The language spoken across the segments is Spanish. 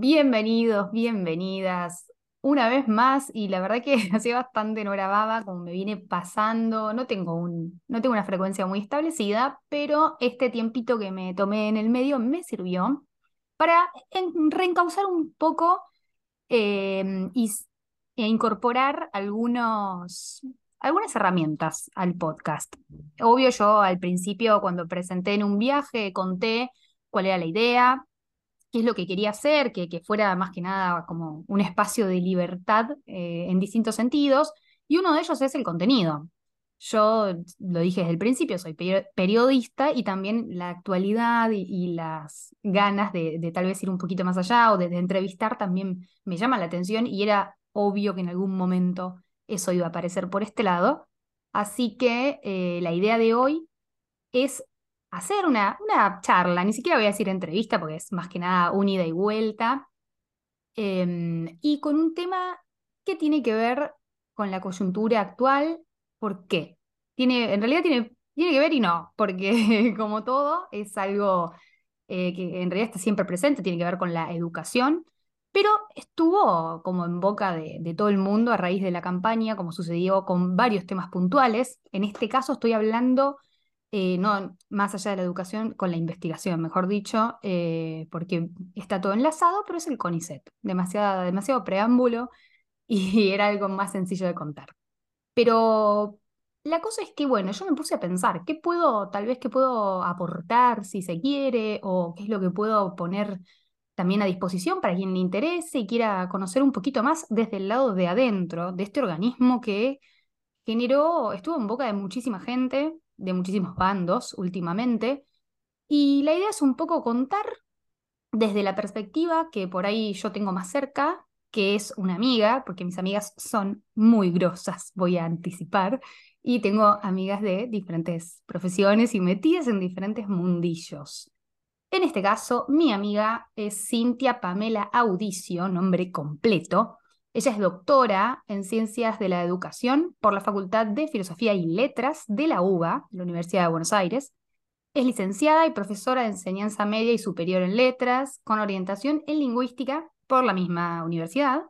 Bienvenidos, bienvenidas una vez más y la verdad que hace bastante no grababa, como me viene pasando, no tengo, un, no tengo una frecuencia muy establecida, pero este tiempito que me tomé en el medio me sirvió para reencauzar un poco em, y, e incorporar algunos, algunas herramientas al podcast. Obvio, yo al principio cuando presenté en un viaje conté cuál era la idea, qué es lo que quería hacer, que, que fuera más que nada como un espacio de libertad eh, en distintos sentidos, y uno de ellos es el contenido. Yo lo dije desde el principio, soy periodista y también la actualidad y, las ganas de, tal vez ir un poquito más allá o de, entrevistar también me llama la atención y era obvio que en algún momento eso iba a aparecer por este lado. Así que eh, la idea de hoy es hacer una, charla, ni siquiera voy a decir entrevista porque es más que nada un ida y vuelta, em, y con un tema que tiene que ver con la coyuntura actual. ¿Por qué? Tiene, en realidad tiene, tiene que ver y no, porque como todo es algo eh, que en realidad está siempre presente, tiene que ver con la educación, pero estuvo como en boca de, todo el mundo a raíz de la campaña, como sucedió con varios temas puntuales. En este caso estoy hablando eh, no más allá de la educación, con la investigación, mejor dicho, eh, porque está todo enlazado, pero es el CONICET, demasiado, demasiado preámbulo y era algo más sencillo de contar. Pero la cosa es que, bueno, yo me puse a pensar, ¿qué puedo, tal vez, qué puedo aportar si se quiere, o qué es lo que puedo poner también a disposición para quien le interese y quiera conocer un poquito más desde el lado de adentro de este organismo que generó, estuvo en boca de muchísima gente, de muchísimos bandos últimamente. Y la idea es un poco contar desde la perspectiva que por ahí yo tengo más cerca, que es una amiga, porque mis amigas son muy grosas, voy a anticipar, y tengo amigas de diferentes profesiones y metidas en diferentes mundillos. En este caso, mi amiga es Cintia Pamela Audicio, nombre completo, ella es doctora en Ciencias de la Educación por la Facultad de Filosofía y Letras de la UBA, la Universidad de Buenos Aires. Es licenciada y profesora de enseñanza media y superior en letras, con orientación en lingüística por la misma universidad.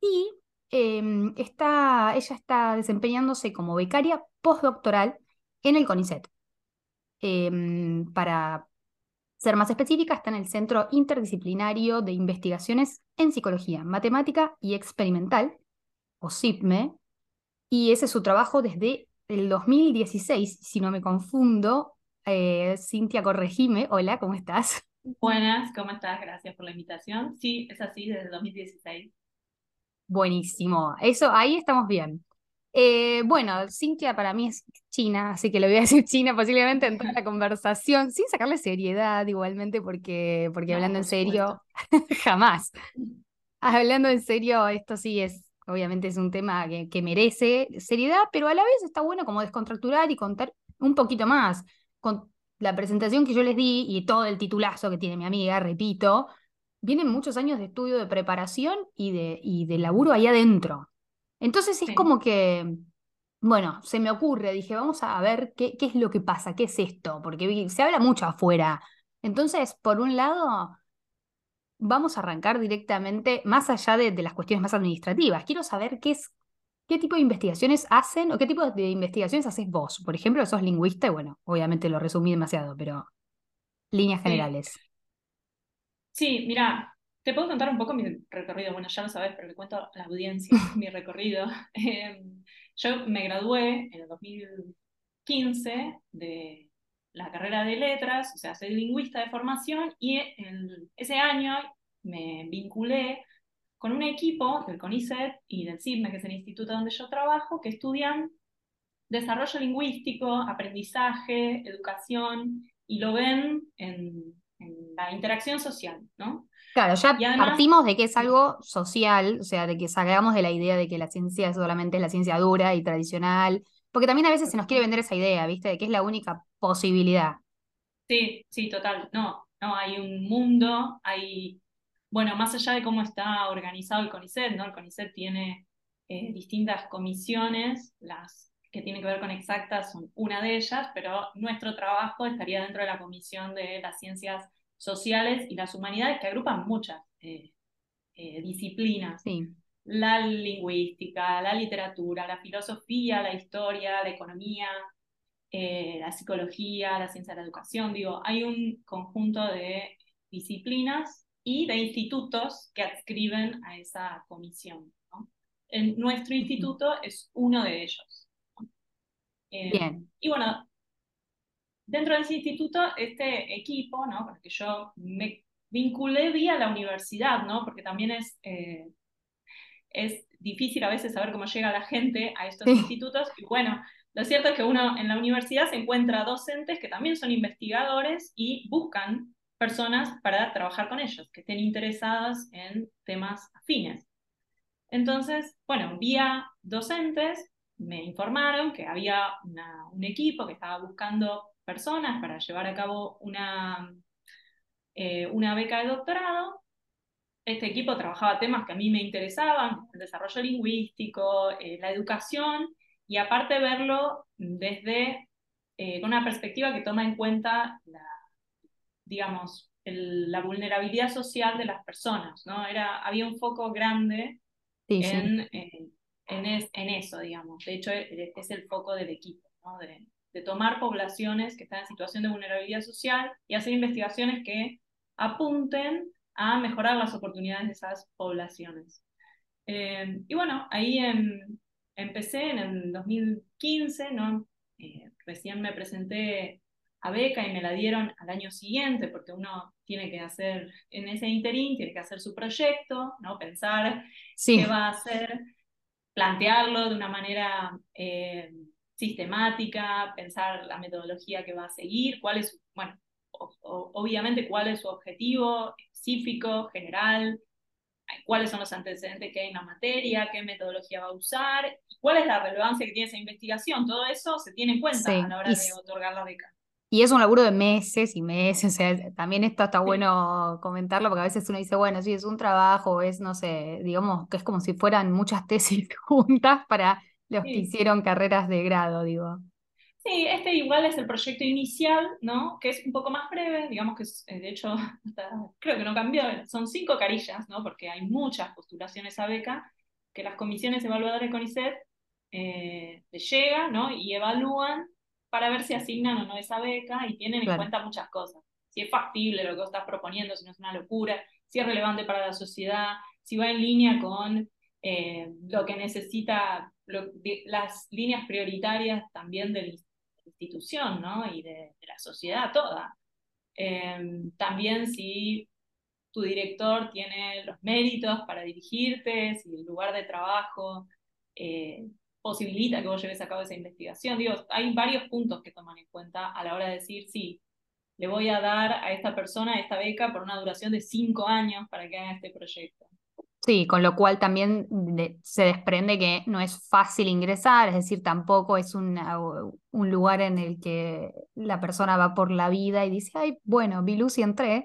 Y em, está, ella está desempeñándose como becaria postdoctoral en el CONICET em, para ser más específica, está en el Centro Interdisciplinario de Investigaciones en Psicología, Matemática y Experimental, o CIPME, y ese es su trabajo desde el 2016, si no me confundo. Eh, Cintia, corregime. Hola, ¿cómo estás? Buenas, ¿cómo estás? Gracias por la invitación. Sí, es así, desde el 2016. Buenísimo. Eso, ahí estamos bien. Eh, bueno, Cintia para mí es china, así que le voy a decir china posiblemente en toda la conversación, sin sacarle seriedad igualmente, porque, porque hablando en serio, jamás. Hablando en serio, esto sí es, obviamente es un tema que, que, merece seriedad, pero a la vez está bueno como descontracturar y contar un poquito más. Con la presentación que yo les di y todo el titulazo que tiene mi amiga, repito, vienen muchos años de estudio, de preparación y de, y de laburo ahí adentro. Entonces es como que, bueno, se me ocurre, dije, vamos a ver qué, qué es lo que pasa, qué es esto, porque se habla mucho afuera. Entonces, por un lado, vamos a arrancar directamente, más allá de, las cuestiones más administrativas. Quiero saber qué es, qué tipo de investigaciones hacen o qué tipo de investigaciones haces vos. Por ejemplo, sos lingüista, y bueno, obviamente lo resumí demasiado, pero líneas generales. Sí, mira, te puedo contar un poco mi recorrido, bueno, ya lo sabes, pero le cuento a la audiencia mi recorrido. Em, yo me gradué en el 2015 de la carrera de letras, o sea, soy lingüista de formación y ese año me vinculé con un equipo del CONICET y del CISME, que es el instituto donde yo trabajo, que estudian desarrollo lingüístico, aprendizaje, educación, y lo ven en, en la interacción social, ¿no? Claro, ya partimos de que es algo social, o sea, de que salgamos de la idea de que la ciencia solamente es la ciencia dura y tradicional, porque también a veces se nos quiere vender esa idea, ¿viste? De que es la única posibilidad. Sí, sí, total. No, no, hay un mundo, hay, bueno, más allá de cómo está organizado el CONICET, ¿no? El CONICET tiene eh, distintas comisiones, las que tienen que ver con exactas son una de ellas, pero nuestro trabajo estaría dentro de la comisión de las ciencias sociales y las humanidades que agrupan muchas eh, eh, disciplinas. Sí. La lingüística, la literatura, la filosofía, la historia, la economía, eh, la psicología, la ciencia de la educación. Digo, hay un conjunto de disciplinas y de institutos que adscriben a esa comisión. En nuestro instituto es uno de ellos. Eh, Bien. Y bueno, dentro de ese instituto, este equipo, ¿no? Porque yo me vinculé vía la universidad, ¿no? Porque también es, eh, es difícil a veces saber cómo llega la gente a estos institutos. Y bueno, lo cierto es que uno en la universidad se encuentra docentes que también son investigadores y buscan personas para trabajar con ellos, que estén interesadas en temas afines. Entonces, bueno, vía docentes me informaron que había un equipo que estaba buscando personas para llevar a cabo una, eh, una beca de doctorado. Este equipo trabajaba temas que a mí me interesaban, el desarrollo lingüístico, eh, la educación, y aparte verlo desde eh, una perspectiva que toma en cuenta la, digamos, la vulnerabilidad social de las personas, ¿no? Era, había un foco grande en, eh, en, eso, digamos. De hecho, e, es el foco del equipo, ¿no? De, tomar poblaciones que están en situación de vulnerabilidad social y hacer investigaciones que apunten a mejorar las oportunidades de esas poblaciones. Eh, y bueno, ahí empecé en el 2015, ¿no? Eh, recién me presenté a beca y me la dieron al año siguiente, porque uno tiene que hacer, en ese interín, tiene que hacer su proyecto, ¿no? Pensar qué va a hacer, plantearlo de una manera eh, sistemática, pensar la metodología que va a seguir, cuál es, bueno, obviamente cuál es su objetivo específico, general, cuáles son los antecedentes que hay en la materia, qué metodología va a usar, cuál es la relevancia que tiene esa investigación. Todo eso se tiene en cuenta a la hora de otorgar la beca. Y es un laburo de meses y meses, o sea, también esto está bueno comentarlo porque a veces uno dice, bueno, sí, es un trabajo, es, no sé, digamos que es como si fueran muchas tesis juntas para los que hicieron carreras de grado, digo. Sí, este igual es el proyecto inicial, ¿no? Que es un poco más breve, digamos que eh, de hecho creo que no cambió, son cinco carillas, ¿no? Porque hay muchas postulaciones a beca que las comisiones evaluadoras de CONICET eh, llegan, ¿no? Y evalúan para ver si asignan o no esa beca y tienen en cuenta muchas cosas. Si es factible lo que vos estás proponiendo, si no es una locura, si es relevante para la sociedad, si va en línea con eh, lo que necesita, las líneas prioritarias también de la institución ¿no? y de, la sociedad toda. Em, también si tu director tiene los méritos para dirigirte, si el lugar de trabajo eh, posibilita que vos lleves a cabo esa investigación. Digo, hay varios puntos que toman en cuenta a la hora de decir, sí, le voy a dar a esta persona esta beca por una duración de cinco años para que haga este proyecto. Sí, con lo cual también se desprende que no es fácil ingresar, es decir, tampoco es un lugar en el que la persona va por la vida y dice, ay, bueno, vi luz y entré,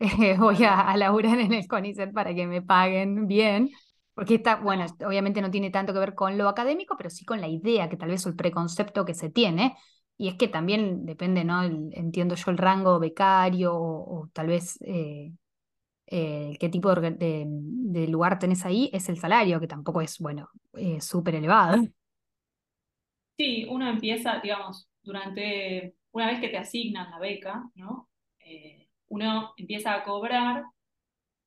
voy a, a laburar en el CONICET para que me paguen bien. Porque está, bueno, obviamente no tiene tanto que ver con lo académico, pero sí con la idea, que tal vez el preconcepto que se tiene. Y es que también depende, ¿no? entiendo yo el rango becario o, tal vez eh, eh, qué tipo de, lugar tenés ahí, es el salario, que tampoco es, bueno, eh, súper elevado. Sí, uno empieza, digamos, durante, una vez que te asignan la beca, ¿no? uno empieza a cobrar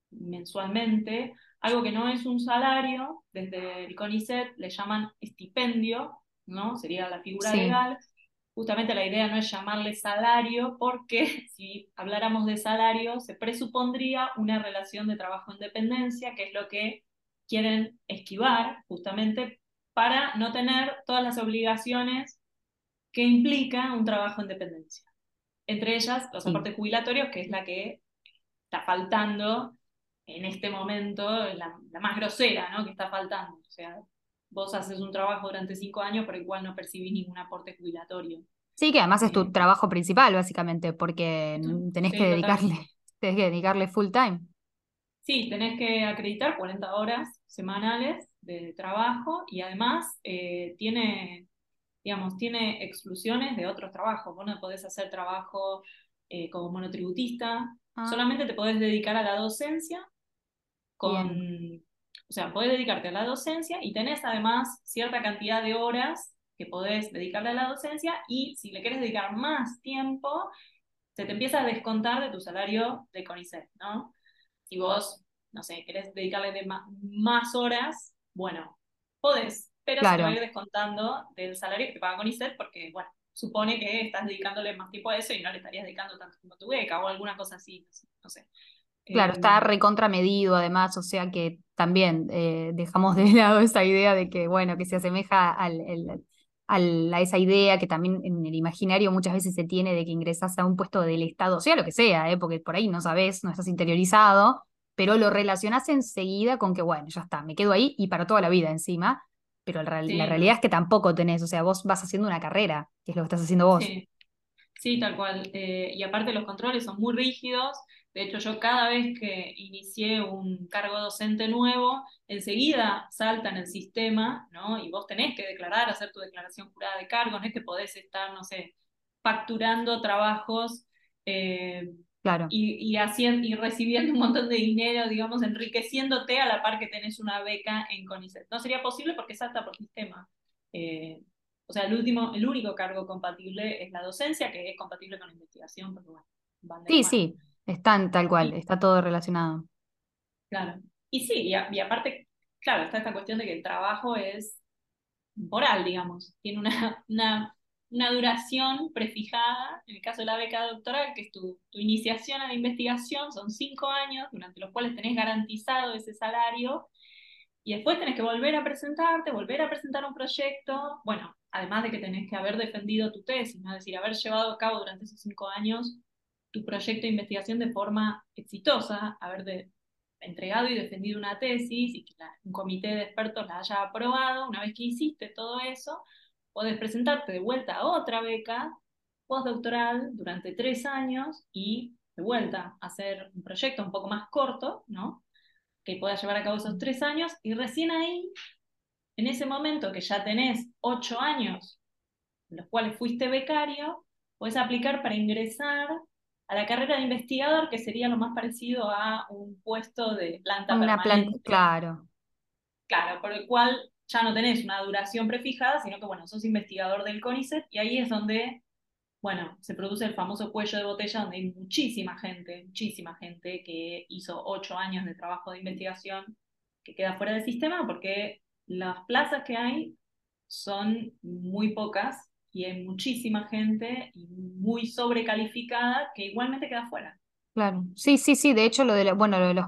mensualmente algo que no es un salario, desde el CONICET le llaman estipendio, ¿no? Sería la figura legal. Justamente la idea no es llamarle salario porque si habláramos de salario se presupondría una relación de trabajo en dependencia, que es lo que quieren esquivar justamente para no tener todas las obligaciones que implica un trabajo en dependencia. Entre ellas, los aportes jubilatorios, que es la que está faltando en este momento la, más grosera, ¿no? Que está faltando. O sea, vos haces un trabajo durante cinco años por el cual no percibís ningún aporte jubilatorio. Sí, que además es tu eh, trabajo principal, básicamente, porque tenés que dedicarle, tenés que dedicarle full time. Sí, tenés que acreditar 40 horas semanales de trabajo y además eh, tiene, digamos, tiene exclusiones de otros trabajos. Vos no podés hacer trabajo eh, como monotributista, ah. solamente te podés dedicar a la docencia con, o sea, podés dedicarte a la docencia y tenés además cierta cantidad de horas que podés dedicarle a la docencia y si le querés dedicar más tiempo, se te empieza a descontar de tu salario de CONICET, ¿no? Si vos, no sé, querés dedicarle de más, horas, bueno, podés, pero se te va a ir descontando del salario que te paga CONICET porque, bueno, supone que estás dedicándole más tiempo a eso y no le estarías dedicando tanto a tu beca o alguna cosa así, no sé. Claro, está em, recontramedido además, o sea que también eh, dejamos de lado esa idea de que, bueno, que se asemeja al, a esa idea que también en el imaginario muchas veces se tiene de que ingresas a un puesto del Estado, sea lo que sea, ¿eh? porque por ahí no sabes, no estás interiorizado, pero lo relacionas enseguida con que, bueno, ya está, me quedo ahí y para toda la vida encima, pero la realidad es que tampoco tenés, o sea, vos vas haciendo una carrera, que es lo que estás haciendo vos. Sí, tal cual. Eh, y aparte los controles son muy rígidos. De hecho, yo cada vez que inicié un cargo docente nuevo, enseguida salta en el sistema, ¿no? Y vos tenés que declarar, hacer tu declaración jurada de cargo, no es que podés estar, no sé, facturando trabajos eh, claro. y, haciendo, y recibiendo un montón de dinero, digamos, enriqueciéndote a la par que tenés una beca en CONICET. No sería posible porque salta por sistema. Eh, o sea, el, último, el único cargo compatible es la docencia, que es compatible con la investigación, pero bueno, Sí, sí, están tal cual, está todo relacionado. Claro. Y sí, y, aparte, claro, está esta cuestión de que el trabajo es temporal, digamos, tiene una, una, una, duración prefijada, en el caso de la beca doctoral, que es tu, tu iniciación a la investigación, son cinco años, durante los cuales tenés garantizado ese salario, y después tenés que volver a presentarte, volver a presentar un proyecto, bueno, además de que tenés que haber defendido tu tesis, ¿no? es decir, haber llevado a cabo durante esos cinco años tu proyecto de investigación de forma exitosa, haber entregado y defendido una tesis y que un comité de expertos la haya aprobado, una vez que hiciste todo eso, podés presentarte de vuelta a otra beca postdoctoral durante tres años y de vuelta hacer un proyecto un poco más corto, ¿no? que pueda llevar a cabo esos tres años y recién ahí, en ese momento que ya tenés ocho años, en los cuales fuiste becario, puedes aplicar para ingresar a la carrera de investigador, que sería lo más parecido a un puesto de planta Una permanente. claro. Claro, por el cual ya no tenés una duración prefijada, sino que, bueno, sos investigador del CONICET y ahí es donde bueno, se produce el famoso cuello de botella donde hay muchísima gente, muchísima gente que hizo ocho años de trabajo de investigación que queda fuera del sistema porque las plazas que hay son muy pocas y hay muchísima gente muy sobrecalificada que igualmente queda fuera. Claro, sí, sí, sí, de hecho lo de, bueno, lo de los,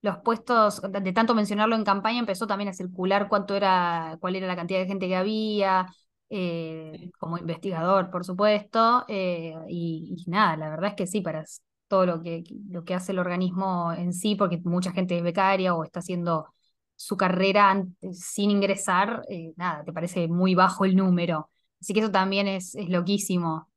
los puestos, de tanto mencionarlo en campaña, empezó también a circular cuánto era, cuál era la cantidad de gente que había, eh, como investigador, por supuesto, eh, y, nada, la verdad es que sí, para todo lo que, lo que hace el organismo en sí, porque mucha gente es becaria o está haciendo su carrera sin ingresar, eh, nada, te parece muy bajo el número. Así que eso también es, es loquísimo.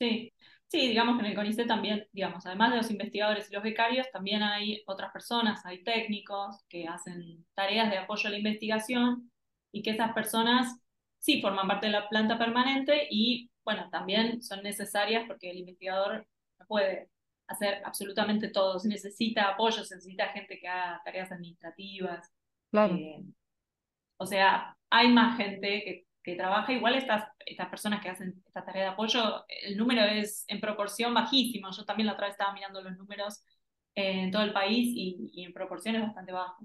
Sí, sí, digamos que en el CONICET también, digamos, además de los investigadores y los becarios, también hay otras personas, hay técnicos que hacen tareas de apoyo a la investigación y que esas personas sí forman parte de la planta permanente y, bueno, también son necesarias porque el investigador no puede hacer absolutamente todo, se necesita apoyo, se necesita gente que haga tareas administrativas. Claro. Eh, o sea, hay más gente que, que, trabaja, igual estas, estas personas que hacen esta tarea de apoyo, el número es en proporción bajísimo. Yo también la otra vez estaba mirando los números en todo el país y, y en proporción es bastante bajo.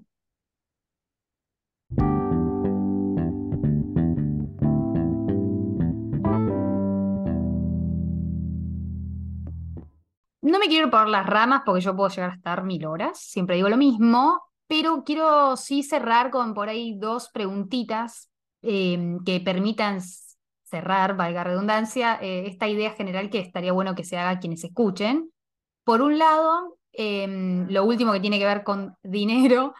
No me quiero ir las ramas porque yo puedo llegar a estar mil horas, siempre digo lo mismo, pero quiero sí cerrar con por ahí dos preguntitas em, que permitan cerrar, valga redundancia, eh, esta idea general que estaría bueno que se haga quienes escuchen. Por un lado, em, lo último que tiene que ver con dinero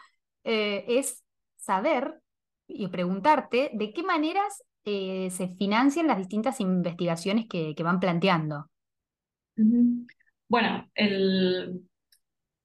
eh, es saber y preguntarte de qué maneras eh, se financian las distintas investigaciones que, van planteando. Bueno, el,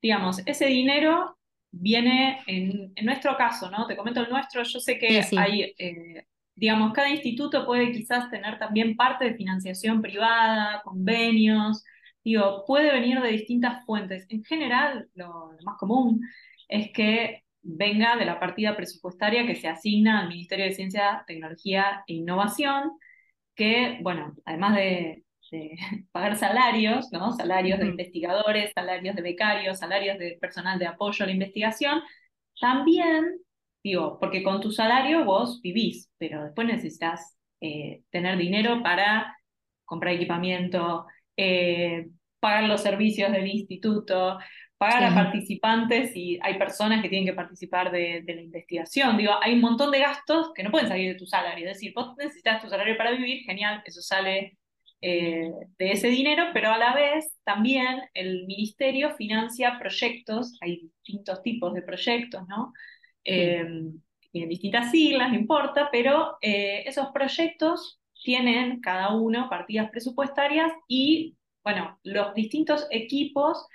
digamos, ese dinero viene en, nuestro caso, ¿no? Te comento el nuestro, yo sé que hay, eh, digamos, cada instituto puede quizás tener también parte de financiación privada, convenios, digo, puede venir de distintas fuentes. En general, lo, más común es que venga de la partida presupuestaria que se asigna al Ministerio de Ciencia, Tecnología e Innovación, que, bueno, además de, pagar salarios, ¿no? Salarios de investigadores, salarios de becarios, salarios de personal de apoyo a la investigación, también, digo, porque con tu salario vos vivís, pero después necesitas eh, tener dinero para comprar equipamiento, eh, pagar los servicios del instituto, pagar a participantes y hay personas que tienen que participar de, la investigación. Digo, hay un montón de gastos que no pueden salir de tu salario. Es decir, vos necesitas tu salario para vivir, genial, eso sale eh, de ese dinero, pero a la vez también el ministerio financia proyectos, hay distintos tipos de proyectos, ¿no? Eh, tienen distintas siglas, no importa, pero eh, esos proyectos tienen cada uno partidas presupuestarias y, bueno, los distintos equipos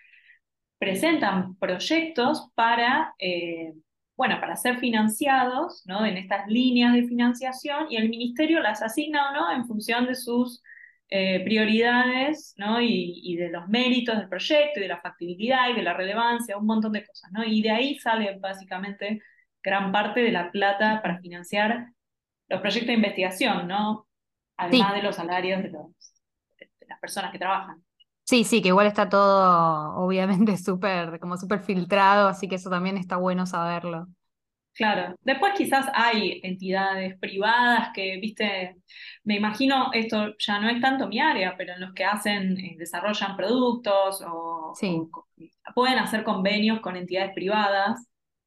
presentan proyectos para, eh, bueno, para ser financiados ¿no? en estas líneas de financiación y el ministerio las asigna o no en función de sus eh, prioridades ¿no? y, de los méritos del proyecto y de la factibilidad y de la relevancia, un montón de cosas. ¿no? Y de ahí sale básicamente gran parte de la plata para financiar los proyectos de investigación, ¿no? además de los salarios de, de las personas que trabajan. Sí, sí, que igual está todo obviamente súper, como súper filtrado, así que eso también está bueno saberlo. Claro, después quizás hay entidades privadas que, viste, me imagino, esto ya no es tanto mi área, pero en los que hacen, eh, desarrollan productos o, pueden hacer convenios con entidades privadas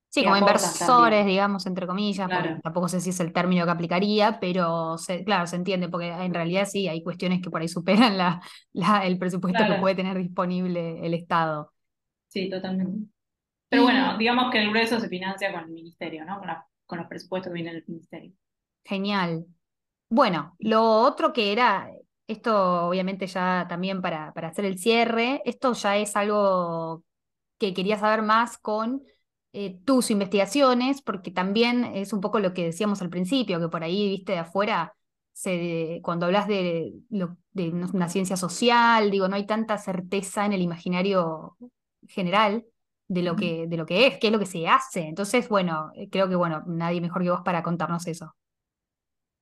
Sí, como inversores, digamos, entre comillas, tampoco sé si es el término que aplicaría, pero claro, se entiende, porque en realidad sí, hay cuestiones que por ahí superan la, el presupuesto que puede tener disponible el Estado. Sí, totalmente. Pero bueno, digamos que el grueso se financia con el ministerio, ¿no? Con, los presupuestos que vienen del ministerio. Genial. Bueno, lo otro que era, esto obviamente ya también para, para hacer el cierre, esto ya es algo que quería saber más con eh, tus investigaciones, porque también es un poco lo que decíamos al principio, que por ahí, viste, de afuera, se, cuando hablas de, de una ciencia social, digo, no hay tanta certeza en el imaginario general de lo que, de lo que es, qué es lo que se hace. Entonces, bueno, eh, creo que bueno, nadie mejor que vos para contarnos eso.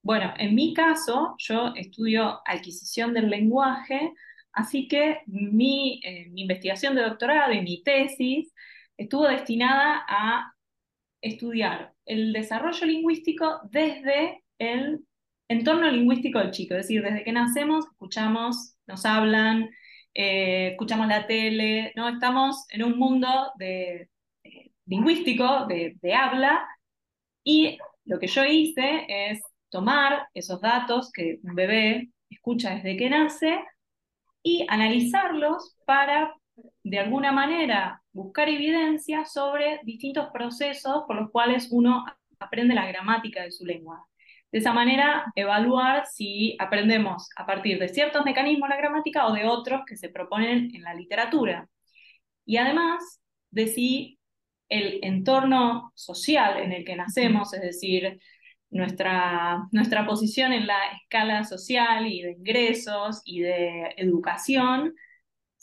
Bueno, en mi caso, yo estudio adquisición del lenguaje, así que mi, eh, mi investigación de doctorado y mi tesis estuvo destinada a estudiar el desarrollo lingüístico desde el entorno lingüístico del chico, es decir, desde que nacemos escuchamos, nos hablan, eh, escuchamos la tele, ¿no? Estamos en un mundo de, lingüístico, de, de habla, y lo que yo hice es tomar esos datos que un bebé escucha desde que nace y analizarlos para, de alguna manera, buscar evidencia sobre distintos procesos por los cuales uno aprende la gramática de su lengua. De esa manera, evaluar si aprendemos a partir de ciertos mecanismos la gramática o de otros que se proponen en la literatura. Y además, de si el entorno social en el que nacemos, es decir, nuestra, nuestra posición en la escala social y de ingresos y de educación,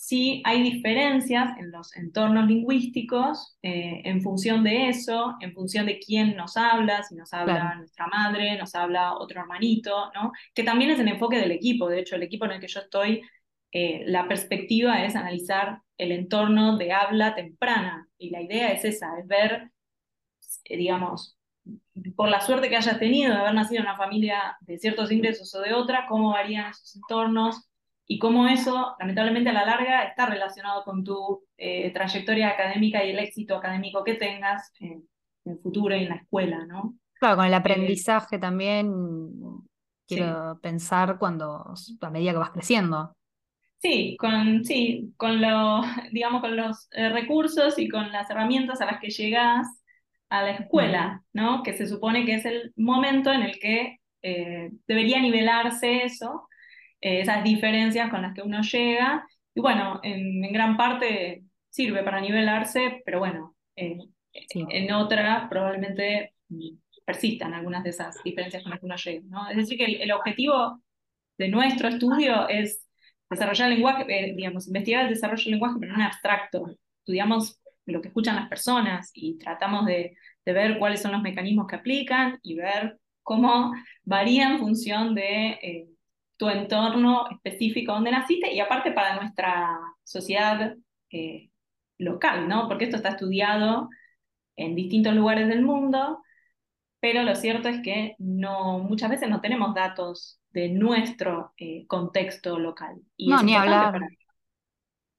sí hay diferencias en los entornos lingüísticos eh, en función de eso, en función de quién nos habla, si nos habla nuestra madre, nos habla otro hermanito, ¿no? Que también es el enfoque del equipo, de hecho el equipo en el que yo estoy, eh, la perspectiva es analizar el entorno de habla temprana y la idea es esa, es ver, eh, digamos, por la suerte que hayas tenido de haber nacido en una familia de ciertos ingresos o de otra, cómo varían esos entornos, y cómo eso, lamentablemente a la larga, está relacionado con tu eh, trayectoria académica y el éxito académico que tengas en, el futuro y en la escuela, ¿no? Claro, con el aprendizaje también, quiero pensar cuando, a medida que vas creciendo. Sí, con, sí, con, lo, digamos, con los eh, recursos y con las herramientas a las que llegas a la escuela, ¿no? Que se supone que es el momento en el que eh, debería nivelarse eso eh, esas diferencias con las que uno llega. Y bueno, en, gran parte sirve para nivelarse, pero bueno, eh, en otra probablemente persistan algunas de esas diferencias con las que uno llega. ¿no? Es decir, que el, objetivo de nuestro estudio es desarrollar el lenguaje, eh, digamos, investigar el desarrollo del lenguaje, pero no en abstracto. Estudiamos lo que escuchan las personas y tratamos de, de ver cuáles son los mecanismos que aplican y ver cómo varía en función de eh, tu entorno específico donde naciste y aparte para nuestra sociedad eh, local, ¿no? Porque esto está estudiado en distintos lugares del mundo, pero lo cierto es que no, muchas veces no tenemos datos de nuestro eh, contexto local. Y no, ni hablar.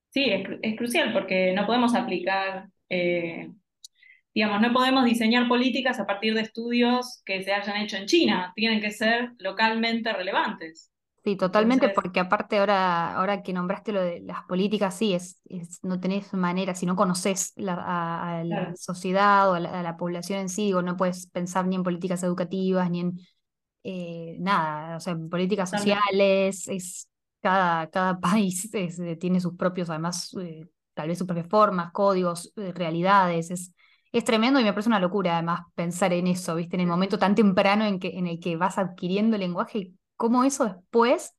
Sí, es, crucial porque no podemos aplicar, eh, digamos, no podemos diseñar políticas a partir de estudios que se hayan hecho en China, tienen que ser localmente relevantes. Sí, totalmente, porque aparte ahora, ahora que nombraste lo de las políticas, sí, es, no tenés manera, si no conoces a, la sociedad o a la, población en sí, o no puedes pensar ni en políticas educativas, ni en eh, nada, o sea, en políticas sociales, es cada, cada país eh, tiene sus propios, además, eh, tal vez sus propias formas, códigos, eh, realidades. Es, es tremendo y me parece una locura, además, pensar en eso, ¿viste? En el momento tan temprano en, que, en el que vas adquiriendo el lenguaje y cómo eso después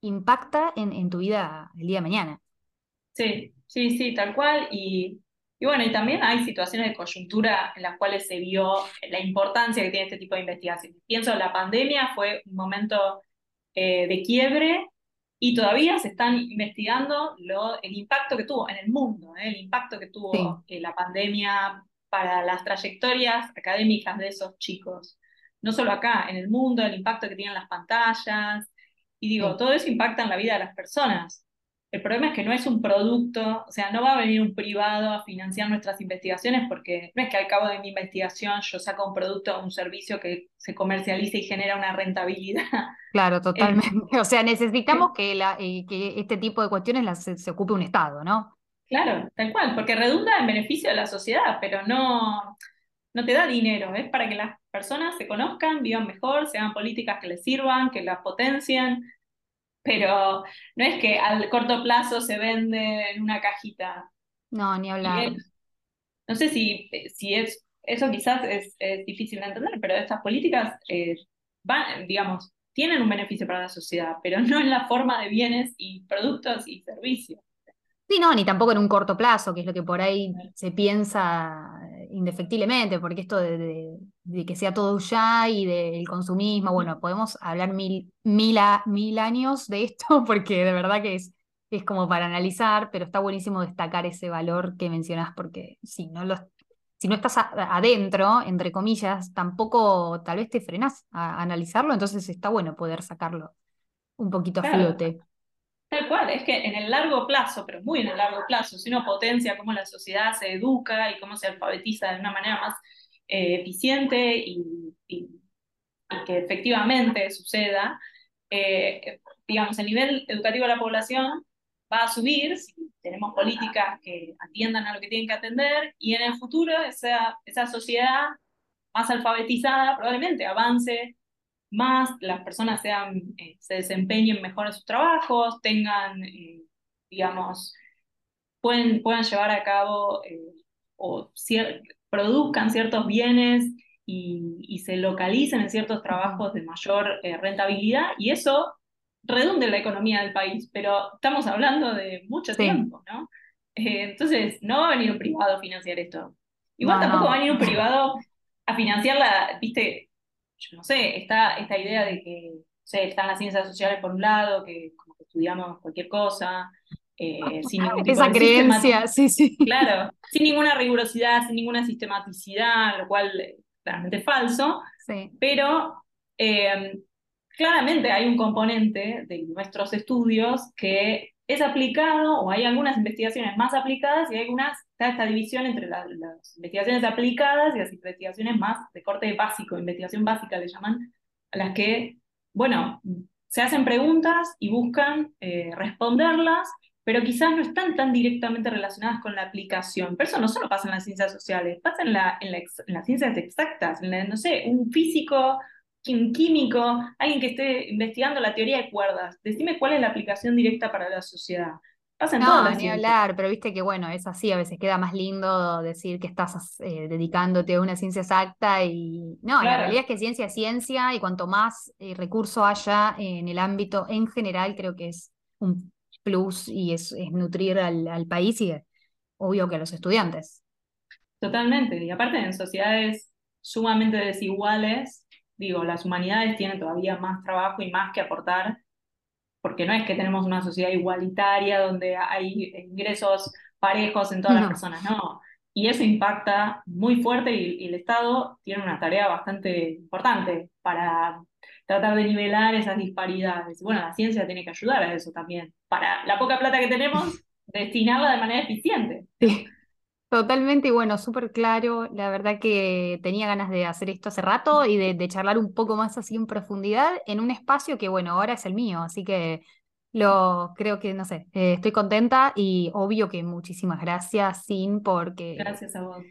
impacta en, en tu vida el día de mañana. Sí, sí, sí, tal cual. Y, y bueno, y también hay situaciones de coyuntura en las cuales se vio la importancia que tiene este tipo de investigación. Pienso, la pandemia fue un momento de quiebre y todavía se están investigando lo, el impacto que tuvo en el mundo, ¿eh? el impacto que tuvo eh, la pandemia para las trayectorias académicas de esos chicos. No solo acá, en el mundo, el impacto que tienen las pantallas. Y digo, todo eso impacta en la vida de las personas. El problema es que no es un producto, o sea, no va a venir un privado a financiar nuestras investigaciones porque no es que al cabo de mi investigación yo saco un producto o un servicio que se comercialice y genera una rentabilidad. Claro, totalmente. o sea, necesitamos que, la, eh, que este tipo de cuestiones las, se, ocupe un Estado, ¿no? Claro, tal cual, porque redunda en beneficio de la sociedad, pero no, no te da dinero, es para que las personas se conozcan, vivan mejor, sean políticas que les sirvan, que las potencien, pero no es que al corto plazo se vende en una cajita. No, ni hablar. no sé si, si es, eso quizás es, difícil de entender, pero estas políticas eh, van, digamos, tienen un beneficio para la sociedad, pero no en la forma de bienes y productos y servicios. Sí, no, ni tampoco en un corto plazo, que es lo que por ahí se piensa indefectiblemente, porque esto de, que sea todo ya y del consumismo, bueno, podemos hablar mil, mil, mil años de esto, porque de verdad que es, es como para analizar, pero está buenísimo destacar ese valor que mencionás, porque si no, los, si no estás adentro, entre comillas, tampoco tal vez te frenás a, analizarlo, entonces está bueno poder sacarlo un poquito a flote. Tal cual, es que en el largo plazo, pero muy en el largo plazo, si uno potencia cómo la sociedad se educa y cómo se alfabetiza de una manera más eh, eficiente y, que efectivamente suceda, eh, digamos, el nivel educativo de la población va a subir si tenemos políticas que atiendan a lo que tienen que atender y en el futuro esa, esa sociedad más alfabetizada probablemente avance más, las personas sean, eh, se desempeñen mejor en sus trabajos, tengan, eh, digamos, pueden, puedan llevar a cabo eh, o produzcan ciertos bienes y, y, se localicen en ciertos trabajos de mayor rentabilidad y eso redunde la economía del país, pero estamos hablando de mucho tiempo, ¿no? entonces, no va a venir un privado a financiar esto. Igual tampoco va a venir un privado a financiar la, viste, yo no sé, está esta idea de que, están las ciencias sociales por un lado, que como que estudiamos cualquier cosa, eh, sin ningún tipo Esa creencia, sí, sí. Claro, sin ninguna rigurosidad, sin ninguna sistematicidad, lo cual eh, claramente es falso, sí. pero eh, claramente hay un componente de nuestros estudios que es aplicado, o hay algunas investigaciones más aplicadas y hay algunas, está esta división entre las investigaciones aplicadas y las investigaciones más de corte básico, investigación básica le llaman, a las que, bueno, se hacen preguntas y buscan eh, responderlas, pero quizás no están tan directamente relacionadas con la aplicación. Pero eso no solo pasa en las ciencias sociales, pasa en, la, en, las ciencias exactas, en no sé, un físico un químico, alguien que esté investigando la teoría de cuerdas. Decime cuál es la aplicación directa para la sociedad. Pasa en no, ni hablar, pero viste que bueno, es así, a veces queda más lindo decir que estás eh, dedicándote a una ciencia exacta y no, la realidad es que ciencia es ciencia y cuanto más eh, recurso haya en el ámbito en general, creo que es un plus y es, nutrir al, al país y obvio que a los estudiantes. Totalmente. Y aparte en sociedades sumamente desiguales, digo, las humanidades tienen todavía más trabajo y más que aportar, porque no es que tenemos una sociedad igualitaria donde hay ingresos parejos en todas las personas, no. Y eso impacta muy fuerte y, y el Estado tiene una tarea bastante importante para tratar de nivelar esas disparidades. Bueno, la ciencia tiene que ayudar a eso también, para la poca plata que tenemos, destinarla de manera eficiente. Sí, totalmente, y bueno, súper claro. La verdad que tenía ganas de hacer esto hace rato y de, de charlar un poco más así en profundidad en un espacio que, bueno, ahora es el mío, así que lo creo que, no sé, eh, estoy contenta y obvio que muchísimas gracias, Sin, porque Gracias a vos.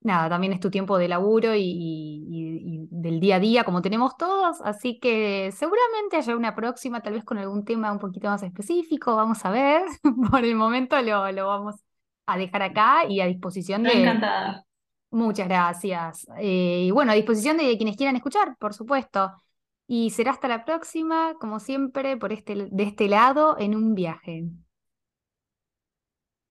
nada, también es tu tiempo de laburo y, y- y del día a día como tenemos todos, así que seguramente haya una próxima, tal vez con algún tema un poquito más específico, vamos a ver. Por el momento lo, lo vamos a dejar acá y a disposición Estoy de... encantada. Muchas gracias. Eh, y bueno, a disposición de quienes quieran escuchar, por supuesto. Y será hasta la próxima, como siempre, por este, de este lado, en un viaje.